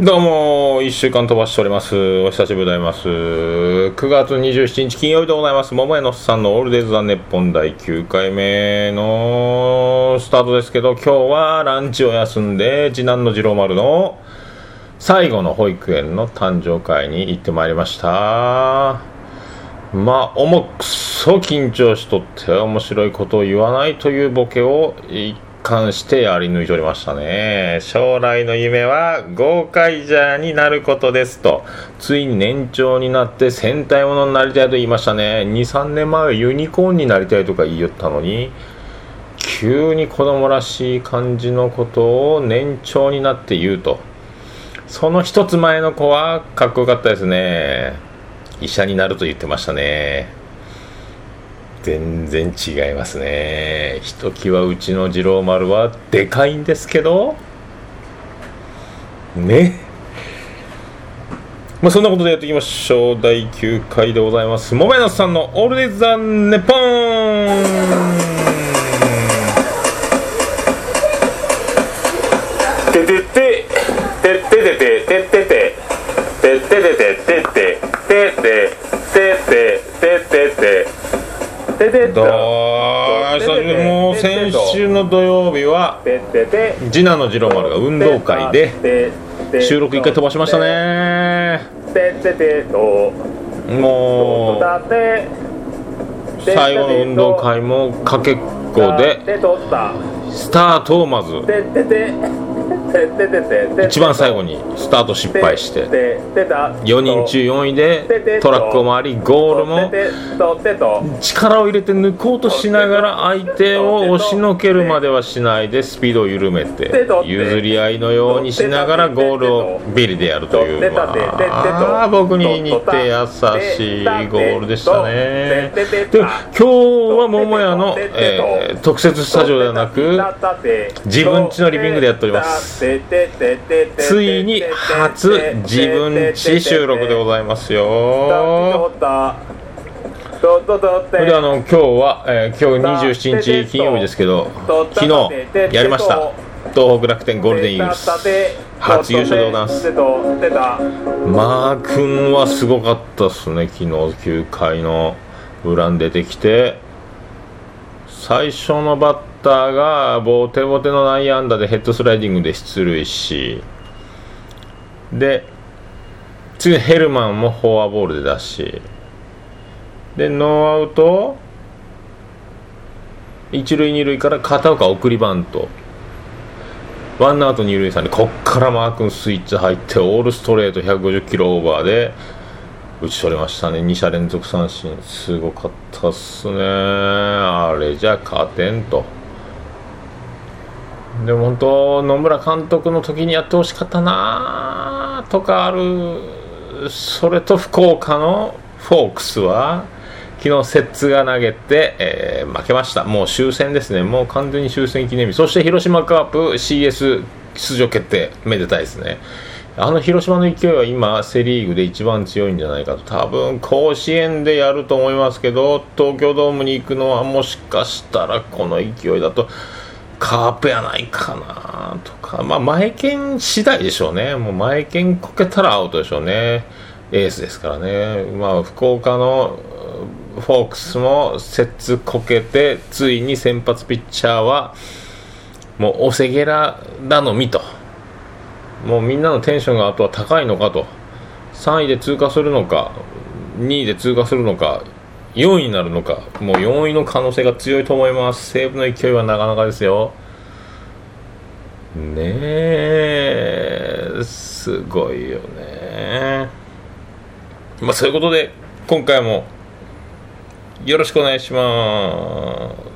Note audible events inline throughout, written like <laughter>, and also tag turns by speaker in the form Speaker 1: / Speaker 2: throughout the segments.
Speaker 1: どうも、1週間飛ばしております。お久しぶりでございます。9月27日金曜日でございます。桃屋のさんのオールデイズ・ザ・ネッポン第9回目のスタートですけど、今日はランチを休んで、次男の次郎丸の最後の保育園の誕生会に行ってまいりました。まあ、重くそ緊張しとって面白いことを言わないというボケを関してやり抜いておりましたね。将来の夢は豪快ジャーになることですと、ついに年長になって戦隊ものになりたいと言いましたね。2、3年前はユニコーンになりたいとか言いよったのに、急に子供らしい感じのことを年長になって言うと。その一つ前の子はかっこよかったですね。医者になると言ってましたね。全然違いますね。ひときわうちの次郎丸はでかいんですけど。ね。まあそんなことでやっていきましょう。第9回でございます。もめのさんの「オールデイザ・ザ・ネポン」てててててててててててどう？もう先週の土曜日は
Speaker 2: ててて
Speaker 1: 次男の次郎丸が運動会で収録一回飛ばしましたね。もう最後の運動会もかけっこでスタートをまず。
Speaker 2: ててててててて <laughs>
Speaker 1: 一番最後にスタート失敗して。4人中4位でトラックを回りゴールも力を入れて抜こうとしながら相手を押しのけるまではしないでスピードを緩めて譲り合いのようにしながらゴールをビリでやるという。まあ僕に似て優しいゴールでしたね。で今日は桃屋の、えー特設スタジオではなく自分家のリビングでやっております。ついに初自分家収録でございますよ。それであの今日は、えー今日27日金曜日ですけど昨日やりました。東北楽天ゴールデンイーグルス。初優勝でございます。マー君はすごかったっすね昨日。9回の裏に出てきて。最初のバッターがボテボテの内野安打でヘッドスライディングで出塁しで次ヘルマンもフォアボールで出しでノーアウト一塁二塁から片岡送りバント。ワンアウト二塁三塁。こっからマー君スイッチ入ってオールストレート150キロオーバーで打ち取れましたね。2者連続三振。すごかったっすね。あれじゃ勝てんと。でも本当野村監督の時にやってほしかったなとかあるそれと福岡のフォークスは昨日摂津が投げて、えー負けました。もう終戦ですね。もう完全に終戦記念日。そして広島カープ CS 出場決定めでたいですね。あの広島の勢いは今セ・リーグで一番強いんじゃないかと。多分甲子園でやると思いますけど東京ドームに行くのはもしかしたらこの勢いだとカープやないかなとか、まあ、前剣次第でしょうね、もう前剣こけたらアウトでしょうね、エースですからね、まあ、福岡のフォークスも節こけて、ついに先発ピッチャーは、もうおせげら頼みと、もうみんなのテンションがあとは高いのかと、3位で通過するのか、2位で通過するのか、4位になるのか、もう4位の可能性が強いと思います、西武の勢いはなかなかですよ。ねえ、すごいよね。まあそういうことで、今回もよろしくお願いします。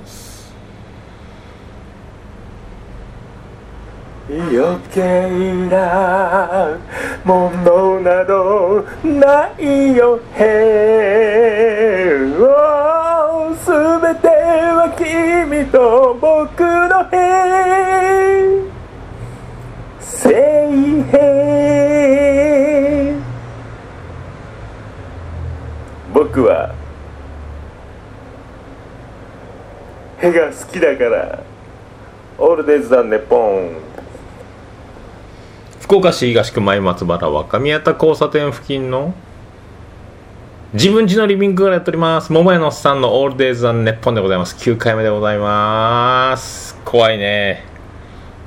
Speaker 2: 余計なものなどないよへすべては君と僕のへ聖平僕はへが好きだからオールデイズ・ザ・ネポン
Speaker 1: 福岡市東区前松原若宮田交差点付近の自分家のリビングからやっております。桃屋のおっさんのオールデイズ・ザ・ネッポンでございます。9回目でございます。怖いね。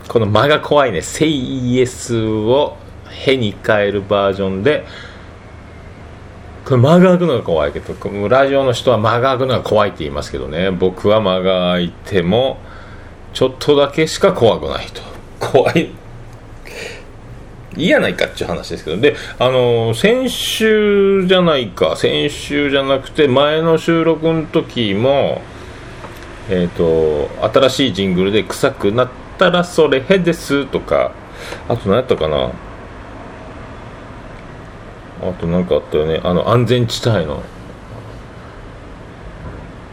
Speaker 1: この間が怖いね「セイイエス」を「へ」に変えるバージョンで。これ間が空くのが怖いけどラジオの人は間が空くのが怖いって言いますけどね。僕は間が空いてもちょっとだけしか怖くないと。怖い。いいやないかっていう話ですけど。であの先週じゃないか先週じゃなくて前の収録の時もえっ、と新しいジングルで「臭くなったらそれへです」とかあと何やったかな。あと何かあったよね。あの安全地帯の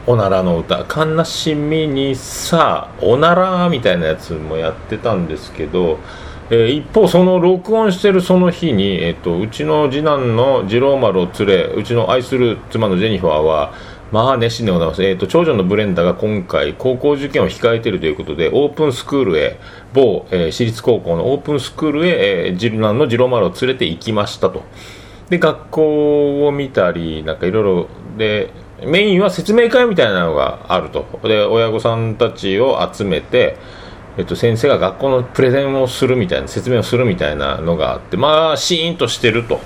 Speaker 1: おならの歌「悲しみにさおなら」みたいなやつもやってたんですけどえー、一方、その録音してるその日に、えーと、うちの次男の次郎丸を連れ、うちの愛する妻のジェニファーは、まあ熱心でございます、えーと、長女のブレンダが今回、高校受験を控えているということで、オープンスクールへ、某、えー、私立高校のオープンスクールへ、えー、次男の次郎丸を連れて行きましたと。で、学校を見たり、なんかいろいろ、で、メインは説明会みたいなのがあると。で、親御さんたちを集めて、えっと、先生が学校のプレゼンをするみたいな説明をするみたいなのがあってまあシーンとしてると。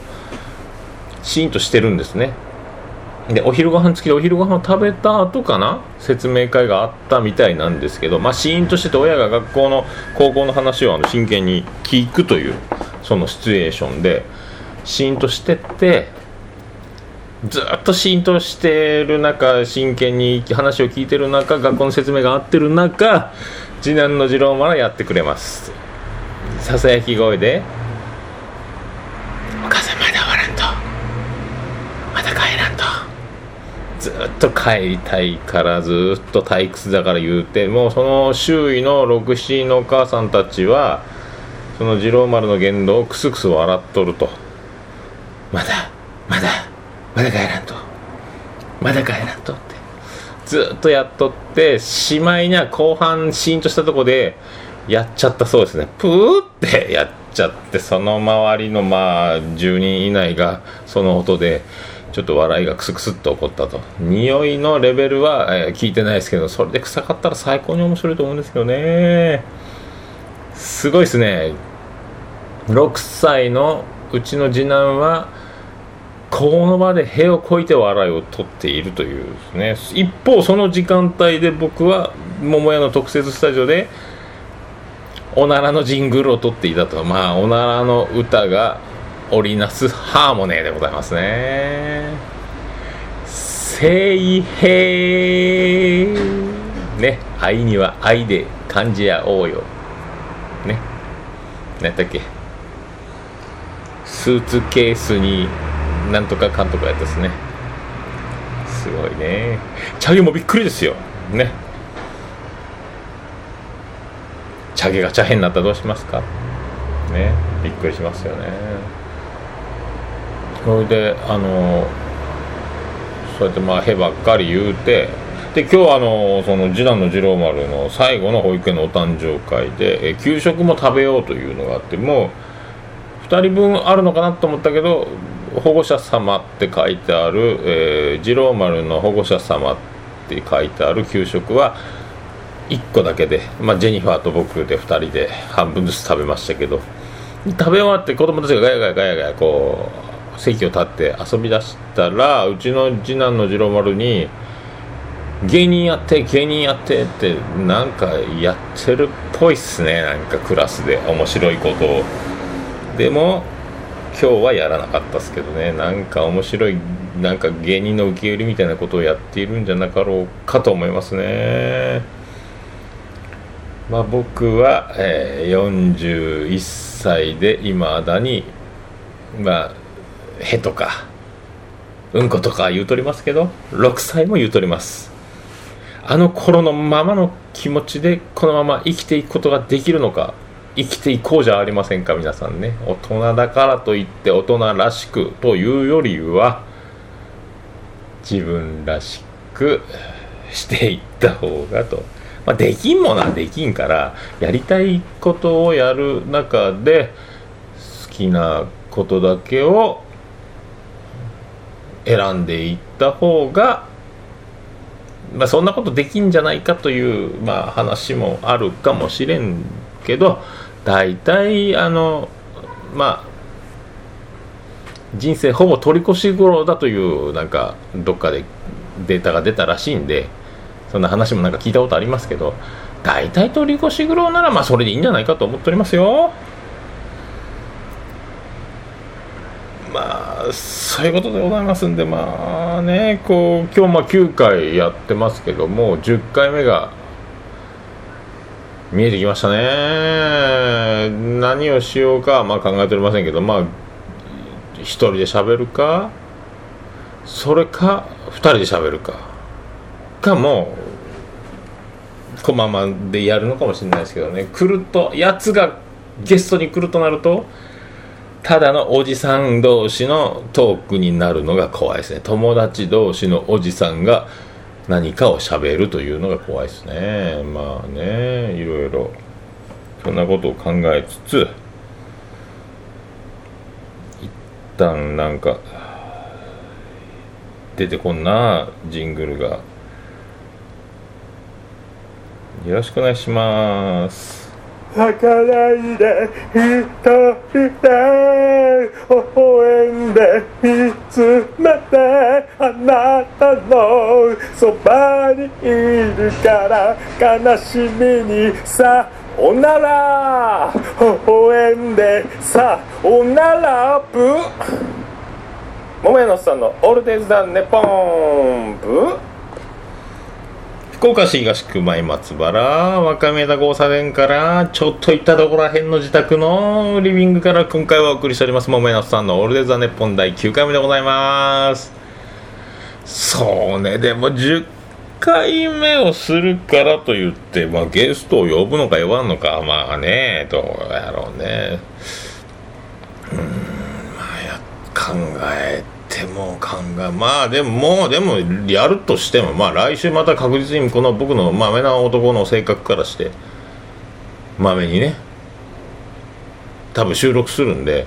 Speaker 1: シーンとしてるんですね。でお昼ご飯付きでお昼ご飯を食べた後かな説明会があったみたいなんですけどまあシーンとしてて親が学校の高校の話をあの真剣に聞くというそのシチュエーションでシーンとしてってずっとシーンとしてる中真剣に話を聞いてる中学校の説明が合ってる中次男の次郎丸やってくれます。ささやき声で「お母さんまだ終わらんと。まだ帰らんと」ずっと帰りたいからずっと退屈だから言うてもうその周囲の67のお母さんたちはその次郎丸の言動をクスクス笑っとると。まだまだまだ帰らんと。まだ帰らんと。ずっとやっとってしまいには後半シーンとしたとこでやっちゃったそうですね。プーって <laughs> やっちゃってその周りのまあ10人以内がその音でちょっと笑いがクスクスっと起こったと。匂いのレベルは、え、聞いてないですけどそれで臭かったら最高に面白いと思うんですけどね。すごいですね。6歳のうちの次男はこの場で塀を越えて笑いを取っているというですね。一方その時間帯で僕は桃屋の特設スタジオでおならのジングルを取っていたと。まあおならの歌が織りなすハーモニーでございますね。聖平ね。愛には愛で感じ合おうよ。ね。何やったっけ。スーツケースになんとかかんとかやったですね。すごいね。チャゲもびっくりですよ。ね。チャゲがチャヘになったらどうしますか？ね。びっくりしますよね。それであのそうやってまあへばっかり言うてで今日あのその次男の次郎丸の最後の保育園のお誕生会でえ給食も食べようというのがあってもう2人分あるのかなと思ったけど保護者様って書いてある、えー、次郎丸の保護者様って書いてある給食は1個だけで、まあ、ジェニファーと僕で2人で半分ずつ食べましたけど食べ終わって子供たちがガヤガヤガヤガヤこう席を立って遊び出したらうちの次男の次郎丸に芸人やって芸人やってってなんかやってるっぽいっすね。なんかクラスで面白いことを。でも今日はやらなかったですけどね。なんか面白いなんか芸人の受け売りみたいなことをやっているんじゃなかろうかと思いますね。まあ僕は、えー、41歳でいまだにまあへとかうんことか言うとりますけど6歳も言うとります。あの頃のままの気持ちでこのまま生きていくことができるのか生きていこうじゃありませんか皆さんね。大人だからといって大人らしくというよりは自分らしくしていった方がと、まあ、できんものはできんからやりたいことをやる中で好きなことだけを選んでいった方が、まあ、そんなことできんじゃないかという、まあ、話もあるかもしれんけど大体あのまあ人生ほぼ取り越し頃だというなんかどっかでデータが出たらしいんでそんな話もなんか聞いたことありますけど大体取り越し苦労ならまあそれでいいんじゃないかと思っておりますよ。まあそういうことでございますんでまあねこう今日まあ9回やってますけども10回目が見えてきましたね。何をしようかまあ考えておりませんけどまあ一人で喋るかそれか二人で喋るかかもうこままでやるのかもしれないですけどね。来るとやつがゲストに来るとなるとただのおじさん同士のトークになるのが怖いですね。友達同士のおじさんが何かを喋るというのが怖いですね。まあねいろいろ。そんなことを考えつつ一旦なんか出てこんなジングルが。よろしくお願いします。
Speaker 2: 泣かないで一人で微笑んで見つめてあなたのそばにいるから悲しみにさおなら。微笑んでさおならブ桃屋のさんのオールデイズだネポンブ
Speaker 1: 福岡市東区前松原若宮田交差点からちょっと行ったところらへんの自宅のリビングから今回はお送りしております。桃屋のおっさんのオールデ・ザ・ネッポン第9回目でございます。そうね。でも10回目をするからといって、まあ、ゲストを呼ぶのか呼ばんのかまあねどうやろうね。うんまあ考えて。も考えまあでももうでもやるとしてもまあ来週また確実にこの僕のまめな男の性格からしてまめにね多分収録するんで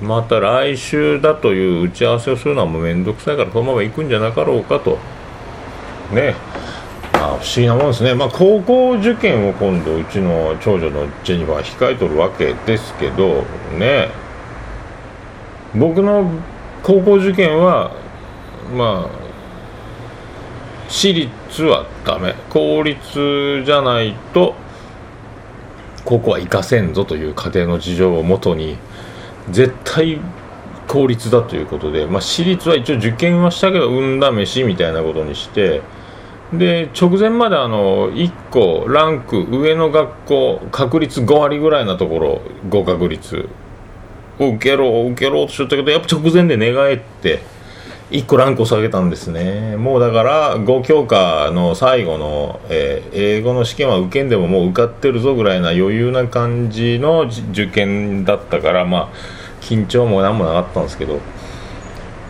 Speaker 1: また来週だという打ち合わせをするのはもう面倒くさいからこのまま行くんじゃなかろうかと。ね。まあ、不思議なもんですね、まあ、高校受験を今度うちの長女のジェニファー控えとるわけですけどね。僕の高校受験はまあ私立はダメ。公立じゃないとここは行かせんぞという家庭の事情をもとに絶対公立だということで、まあ、私立は一応受験はしたけど運試しみたいなことにしてで直前まであの1個ランク上の学校確率5割ぐらいなところ合格率。受けろ受けろとしよったけどやっぱ直前で寝返って1個ランクを下げたんですね。もうだから5教科の最後の、えー英語の試験は受けんでももう受かってるぞぐらいな余裕な感じの受験だったからまあ緊張も何もなかったんですけど。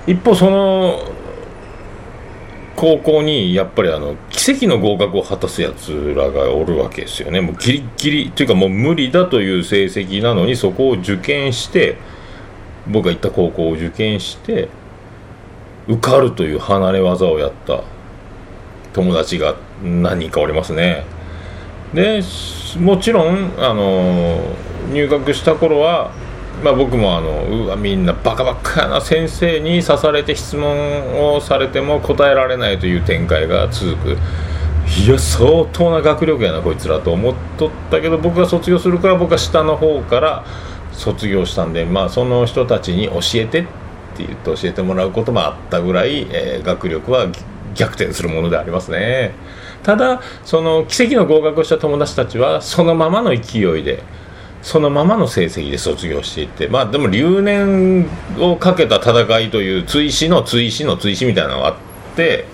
Speaker 1: 一方その高校にやっぱりあの奇跡の合格を果たすやつらがおるわけですよね。もうギリギリというかもう無理だという成績なのにそこを受験して僕が行った高校を受験して受かるという離れ技をやった。友達が何人かおりますね。でもちろんあの入学した頃はまあ、僕もあのうわみんなバカバカな先生に刺されて質問をされても答えられないという展開が続く。いや相当な学力やなこいつらと思っとったけど僕が卒業するから僕は下の方から卒業したんでまあその人たちに教えてって言って教えてもらうこともあったぐらい、えー学力は逆転するものでありますね。ただその奇跡の合格をした友達たちはそのままの勢いでそのままの成績で卒業していってまあでも留年をかけた戦いという追試の追試の追試みたいなのがあって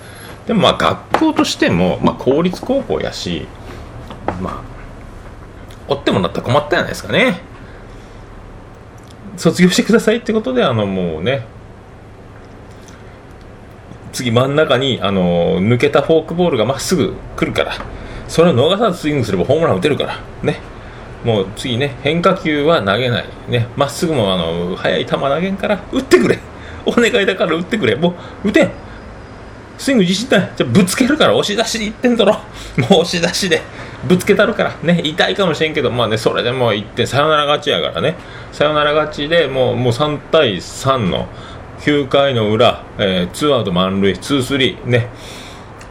Speaker 1: でもまあ学校としても、まあ、公立高校やしまあ追ってもらったら困ったじゃないですかね。卒業してくださいってことであのもうね次真ん中にあの抜けたフォークボールがまっすぐ来るからそれを逃さずスイングすればホームラン打てるからね。もう次ね変化球は投げないね。まっすぐもあの速い球投げんから打ってくれ。お願いだから打ってくれ。もう打てん。スイング自信ない。じゃぶつけるから押し出しにいってんだろ。もう押し出しでぶつけたるから。ね痛いかもしれんけどまあねそれでもう1点サヨナラ勝ちやからね。サヨナラ勝ちでもうもう3対3の9回の裏、えー、2アウト満塁2、3ね。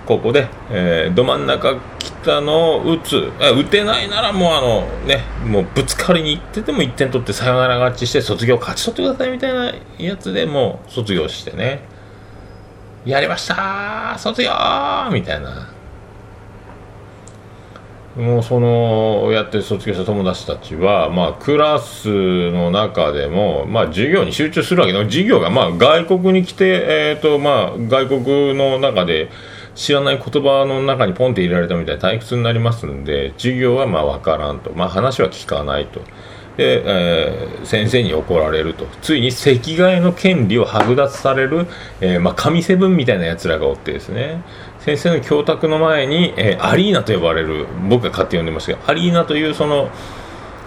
Speaker 1: ここで、えー、ど真ん中たのを打つ。打てないならもうあのねもうぶつかりに行ってても1点取ってサヨナラ勝ちして卒業勝ち取ってくださいみたいなやつでもう卒業してね。やりました卒業みたいな。もうそのやって卒業した友達たちは、まあ、クラスの中でも、まあ、授業に集中するわけで授業がまあ外国に来て、えーとまあ、外国の中で知らない言葉の中にポンって入れられたみたいな退屈になりますんで授業はまあ分からんと、まあ、話は聞かないと。で、えー、先生に怒られると。ついに席替えの権利を剥奪される、えー、まあ、神セブンみたいなやつらがおってですね。先生の教託の前に、えー、アリーナと呼ばれる僕が勝手に呼んでますけどアリーナというその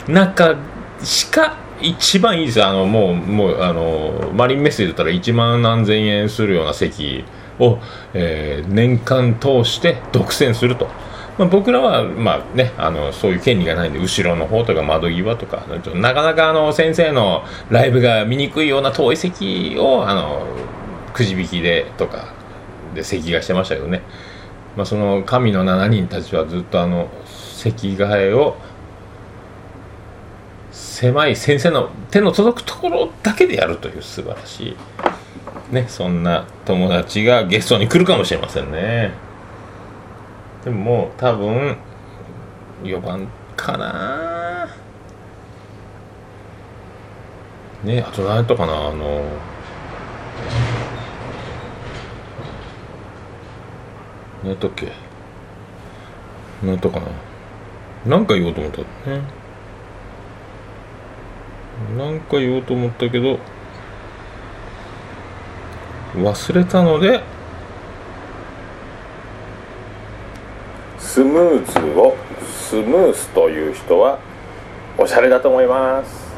Speaker 1: 中しか一番いいですあのもうもうあのマリンメッセージだったら1万何千円するような席。を、え年間通して独占すると。まあ、僕らは、まあね、あのそういう権利がないんで後ろの方とか窓際とかなかなかあの先生のライブが見にくいような遠い席をあのくじ引きでとかで席がしてましたけどね、まあ、その神の7人たちはずっとあの席替えを狭い先生の手の届くところだけでやるという素晴らしい、ね、そんな友達がゲストに来るかもしれませんね。でももう多分4番かな。ねあと何やったかなあの。何やったっけ？何やったかな？何か言おうと思った。ね。何か言おうと思ったけど。忘れたので
Speaker 2: スムーズをスムースという人はおしゃれだと思います。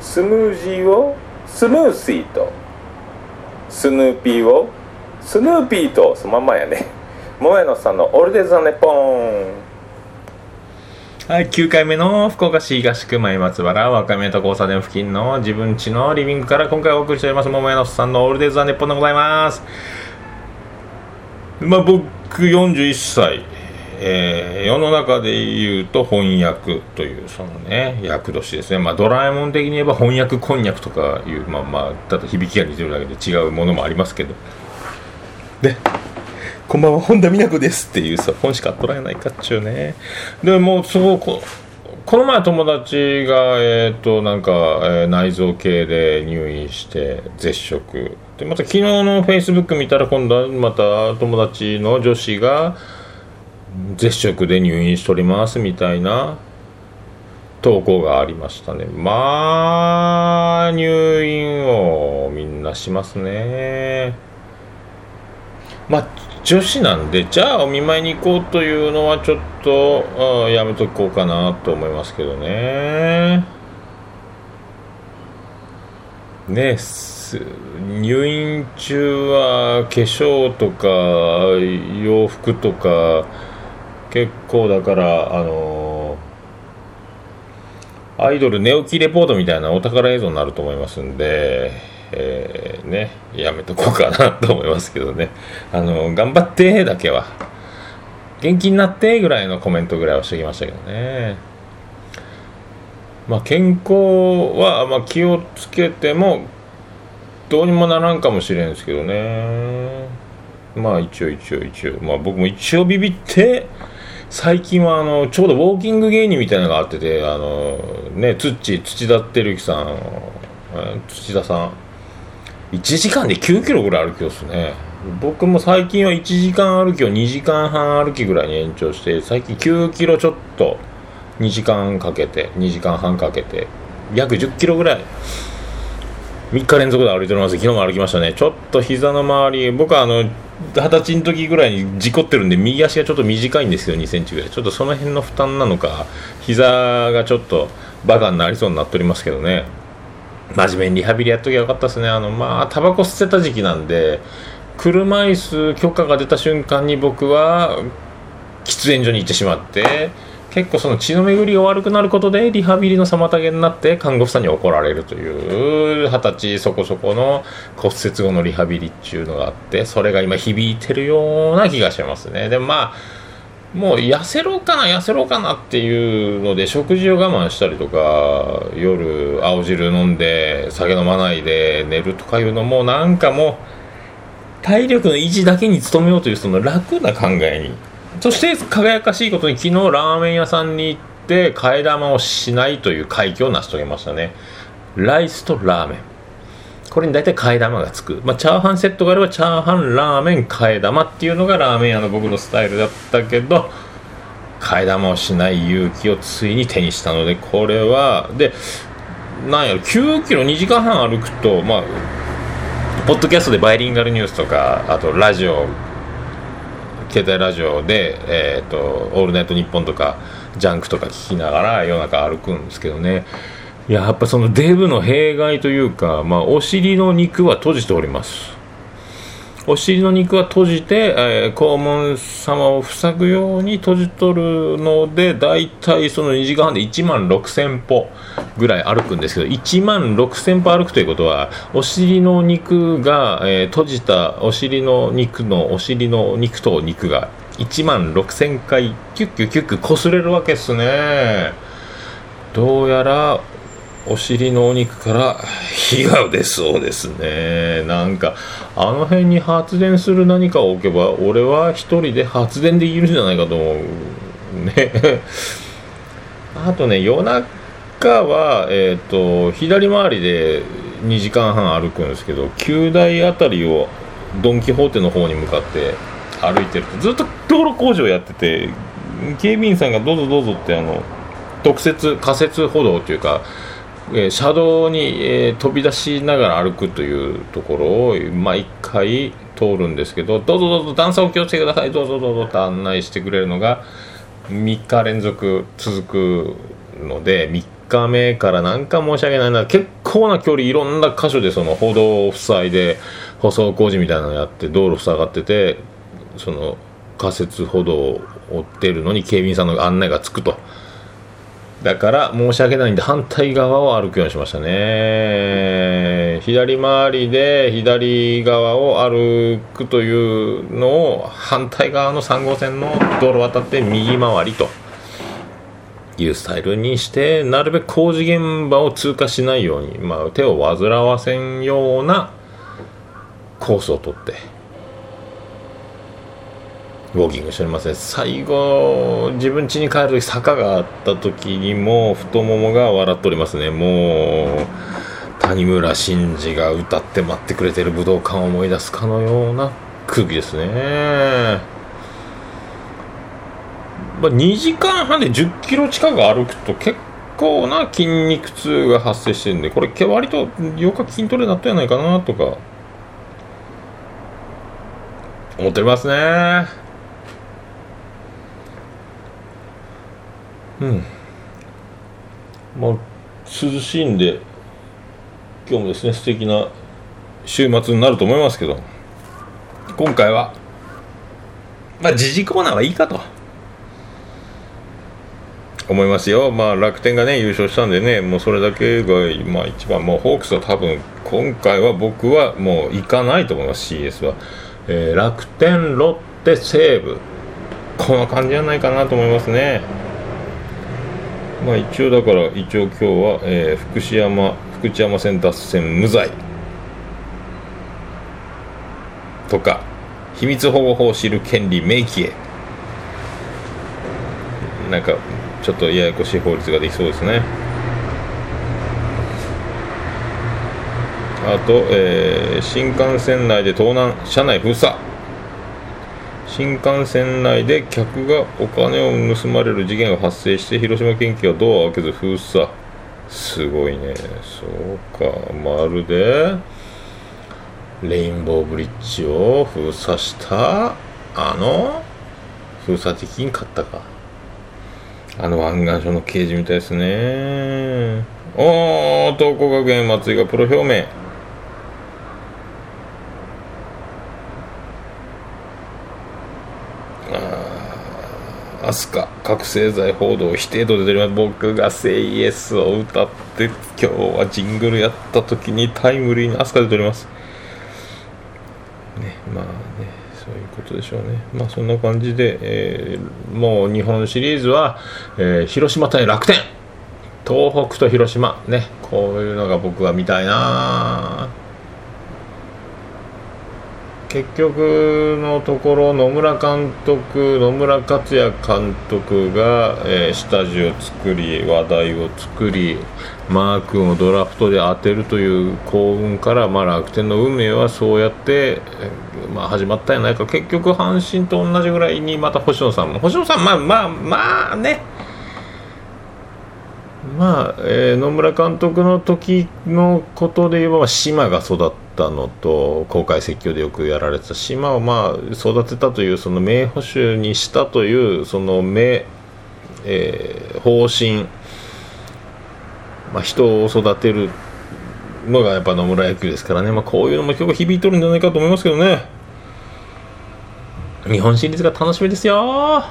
Speaker 2: スムージーをスムーシーとスヌーピーをスヌーピーとそのまんまやね。桃屋のさんのオルデザネポン。
Speaker 1: はい、9回目の福岡市東区前松原若宮と交差点付近の自分家のリビングから今回お送りしております桃屋のさんのオールデイズ・ザ・ネッポンでございます。まあ僕41歳。えー、世の中で言うと翻訳というそのね役年ですね、まあ、ドラえもん的に言えば翻訳こんにゃくとかいうまあまあただ響きが似てるだけで違うものもありますけど。でこんばんは本田美奈子ですっていうさ本しか取られないかっちゅうね。でもうそうこの前友達がえっ、ー、となんか、えー、内臓系で入院して絶食。でまた昨日のフェイスブック見たら今度はまた友達の女子が絶食で入院しておりますみたいな投稿がありましたね。まあ入院をみんなしますね。まあ女子なんでじゃあお見舞いに行こうというのはちょっとやめとこうかなと思いますけどね。ね入院中は化粧とか洋服とか結構だからあの、アイドル寝起きレポートみたいなお宝映像になると思いますんで、えー、ねやめとこうかなと思いますけどね。あの、頑張ってだけは元気になってぐらいのコメントぐらいはしてきましたけどね。まあ健康は、まあ、気をつけてもどうにもならんかもしれんですけどね。まあ一応一応一応。まあ僕も一応ビビって最近はあのちょうどウォーキング芸人みたいなのがあっててあのね土土田照之さん土田さん。1時間で9キロぐらい歩きますね。僕も最近は1時間歩きを2時間半歩きぐらいに延長して最近9キロちょっと2時間かけて2時間半かけて約10キロぐらい3日連続で歩いております。昨日も歩きましたね。ちょっと膝の周り僕はあの二十歳の時ぐらいに事故ってるんで右足がちょっと短いんですけど2センチぐらい。ちょっとその辺の負担なのか膝がちょっとバカになりそうになっておりますけどね。真面目にリハビリやっときゃよかったですね。あのまあタバコ捨てた時期なんで車椅子許可が出た瞬間に僕は喫煙所に行ってしまって結構その血の巡りが悪くなることでリハビリの妨げになって看護婦さんに怒られるという二十歳そこそこの骨折後のリハビリっていうのがあってそれが今響いてるような気がしますね。でもまあもう痩せろかな痩せろかなっていうので食事を我慢したりとか夜青汁飲んで酒飲まないで寝るとかいうのもなんかもう体力の維持だけに努めようというその楽な考えに。そして輝かしいことに昨日ラーメン屋さんに行って替え玉をしないという快挙を成し遂げましたね。ライスとラーメン。これに大体替え玉がつく、まあ、チャーハンセットがあればチャーハンラーメン替え玉っていうのがラーメン屋の僕のスタイルだったけど替え玉をしない勇気をついに手にしたのでこれはでなんやろ9キロ2時間半歩くとまあポッドキャストでバイリンガルニュースとかあとラジオ携帯ラジオで、えーと「オールナイトニッポン」とかジャンクとか聞きながら夜中歩くんですけどね。やっぱそのデブの弊害というか、まあ、お尻の肉は閉じております。お尻の肉は閉じて、えー、肛門様を塞ぐように閉じとるので大体その2時間半で1万6000歩ぐらい歩くんですけど1万6000歩歩くということはお尻の肉が、えー、閉じたお尻の肉のお尻の肉と肉が1万6000回キュッキュッキュッキュ擦れるわけですね。どうやらお尻のお肉から火が出そうですね。なんかあの辺に発電する何かを置けば俺は一人で発電できるんじゃないかと思う。ね。<laughs> あとね夜中は、えーと、左回りで2時間半歩くんですけど九大辺りをドン・キホーテの方に向かって歩いてるとずっと道路工事をやってて警備員さんがどうぞどうぞってあの特設仮設歩道というかえ、車道に、え、飛び出しながら歩くというところを毎回通るんですけどどうぞどうぞ段差を気をつけてくださいどうぞどうぞと案内してくれるのが3日連続続くので3日目から何か申し訳ないな結構な距離いろんな箇所でその歩道を塞いで舗装工事みたいなのやって道路塞がっててその仮設歩道を追ってるのに警備員さんの案内がつくと。だから申し訳ないんで反対側を歩くようにしましたね。左回りで左側を歩くというのを反対側の3号線の道路を渡って右回りというスタイルにしてなるべく工事現場を通過しないように、まあ、手を煩わせんようなコースをとってウォーキングしておりますね最後自分家に帰る時坂があった時にも太ももが笑っておりますね。もう谷村新司が歌って待ってくれてる武道館を思い出すかのような空気ですね。まあ、2時間半で10キロ近く歩くと結構な筋肉痛が発生してるんでこれ割と8日筋トレになったんじゃないかなとか思っておりますね。うん。まあ涼しいんで今日もですね素敵な週末になると思いますけど。今回はまあ時事コーナーはいいかと。思いますよ、まあ、楽天がね優勝したんでね、もうそれだけが、まあ、一番、もうホークスは多分今回は僕はもう行かないと思います、CS は。えー、楽天、ロッテ、西武、この感じじゃないかなと思いますね。まあ一応だから一応今日は、えー、福知山福知山線脱線無罪。とか秘密保護法を知る権利明記へ。なんかちょっとややこしい法律ができそうですね。あと、えー、新幹線内で盗難車内封鎖。新幹線内で客がお金を盗まれる事件が発生して広島県警はドアを開けず封鎖。すごいね。そうか。まるでレインボーブリッジを封鎖した。あの封鎖的に勝ったか。あの湾岸署の刑事みたいですね。おー東光学園松井がプロ表明。アスカ覚醒剤報道否定と出てる僕が「セイエス」を歌って今日はジングルやった時にタイムリーにアスカ出ております。ねまあねそういうことでしょうね。まあそんな感じで、えー、もう日本シリーズは、えー、広島対楽天。東北と広島。ねこういうのが僕は見たいなあ結局のところ野村監督野村克也監督が、えー、下地を作り話題を作りマー君をドラフトで当てるという幸運から、まあ、楽天の運命はそうやって、まあ、始まったんやないか。結局阪神と同じぐらいにまた星野さんも。星野さんまあまあまあね。まあ、えー、野村監督の時のことで言えば島が育ったのと公開説教でよくやられてた島をまあ育てたというその名捕手にしたというその名、えー、方針、まあ、人を育てるのがやっぱ野村野球ですからね、まあ、こういうのも結構響いとるんじゃないかと思いますけどね。日本シリーズが楽しみですよ。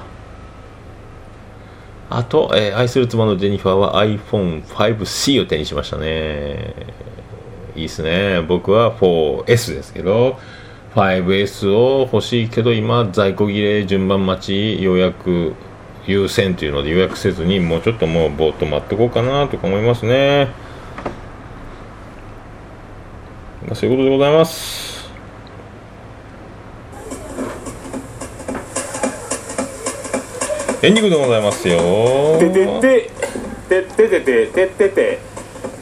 Speaker 1: あと、えー、愛する妻のジェニファーは iPhone5C を手にしましたね。いいっすね。僕は 4S ですけど、5S を欲しいけど、今、在庫切れ、順番待ち、予約優先というので予約せずに、もうちょっともうぼーっと待っておこうかなとか思いますね。まあ、そういうことでございます。エンディングでございますよててててててててててて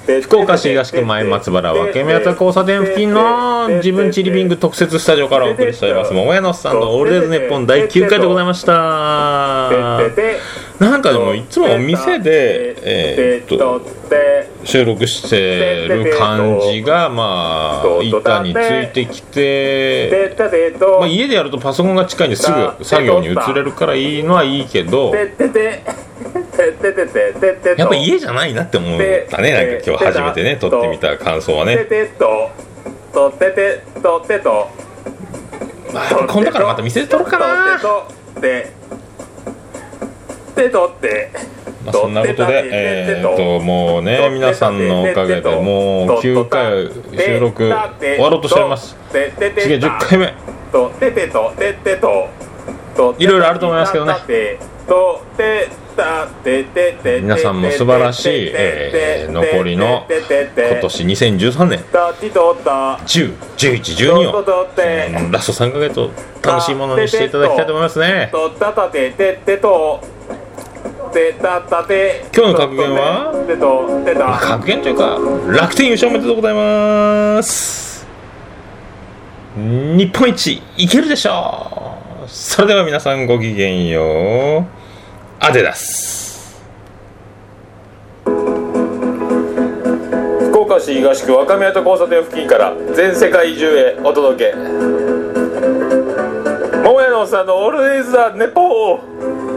Speaker 1: 福岡市東区前松原分け目交差点付近の自分ちリビング特設スタジオからお送りしております桃屋のさんのオールデイズネッポン第9回でございましたなんかでもいつもお店でえー、っと収録してる感じがまあ板についてきて、まあ、家でやるとパソコンが近いんですぐ作業に移れるからいいのはいいけどやっぱ家じゃないなって思ったねなんか今日初めてね撮ってみた感想はね。まあ今度からまた店で撮るかな。まあ、そんなことで、えー、っともうね皆さんのおかげでもう9回収録終わろうとしております次は10回目。いろいろあると思いますけどね皆さんも素晴らしい、えー、残りの今年2013年10、11、12を、ラスト3か月を楽しいものにしていただきたいと思いますね今日の格言は格言というか楽天優勝おめでとうございます日本一いけるでしょうそれでは皆さんごきげんよう。アデダス。福岡市東区若宮と交差点付近から全世界中へお届け。桃屋のおっさんのオールデイズ・ザ・ネポー。